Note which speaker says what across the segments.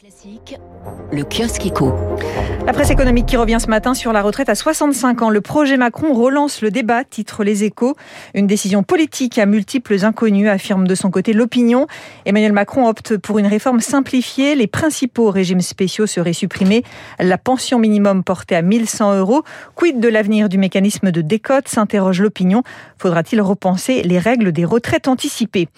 Speaker 1: Classique, le kiosque éco.
Speaker 2: La presse économique qui revient ce matin sur la retraite à 65 ans. Le projet Macron relance le débat, titre Les Échos. Une décision politique à multiples inconnus, affirme de son côté l'opinion. Emmanuel Macron opte pour une réforme simplifiée. Les principaux régimes spéciaux seraient supprimés. La pension minimum portée à 1100 euros. Quid de l'avenir du mécanisme de décote s'interroge l'opinion. Faudra-t-il repenser les règles des retraites anticipées?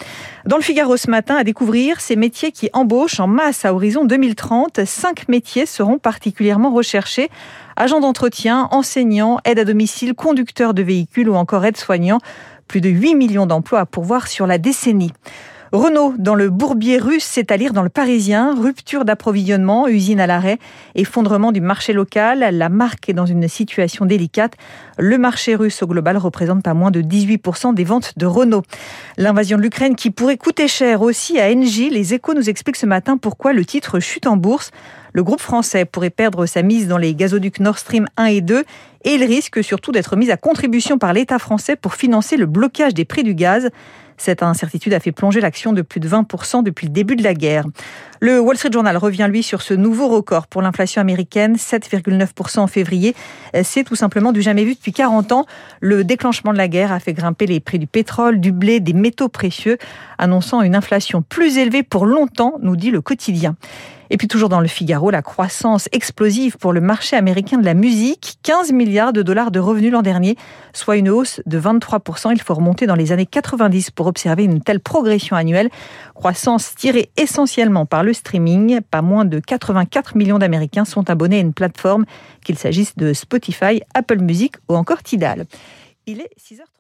Speaker 2: Dans le Figaro ce matin, à découvrir ces métiers qui embauchent en masse à horizon 2030, cinq métiers seront particulièrement recherchés. Agents d'entretien, enseignants, aide à domicile, conducteurs de véhicules ou encore aides-soignants. Plus de 8 millions d'emplois à pourvoir sur la décennie. Renault, dans le bourbier russe, c'est à lire dans le Parisien. Rupture d'approvisionnement, usine à l'arrêt, effondrement du marché local. La marque est dans une situation délicate. Le marché russe au global représente pas moins de 18% des ventes de Renault. L'invasion de l'Ukraine qui pourrait coûter cher aussi à Engie. Les échos nous expliquent ce matin pourquoi le titre chute en bourse. Le groupe français pourrait perdre sa mise dans les gazoducs Nord Stream 1 et 2 et il risque surtout d'être mis à contribution par l'État français pour financer le blocage des prix du gaz. Cette incertitude a fait plonger l'action de plus de 20% depuis le début de la guerre. Le Wall Street Journal revient, lui, sur ce nouveau record pour l'inflation américaine, 7,9% en février. C'est tout simplement du jamais vu depuis 40 ans. Le déclenchement de la guerre a fait grimper les prix du pétrole, du blé, des métaux précieux, annonçant une inflation plus élevée pour longtemps, nous dit le quotidien. Et puis toujours dans le Figaro, la croissance explosive pour le marché américain de la musique, 15 milliards de dollars de revenus l'an dernier, soit une hausse de 23%. Il faut remonter dans les années 90 pour observer une telle progression annuelle. Croissance tirée essentiellement par le streaming. Pas moins de 84 millions d'Américains sont abonnés à une plateforme, qu'il s'agisse de Spotify, Apple Music ou encore Tidal. Il est 6h30.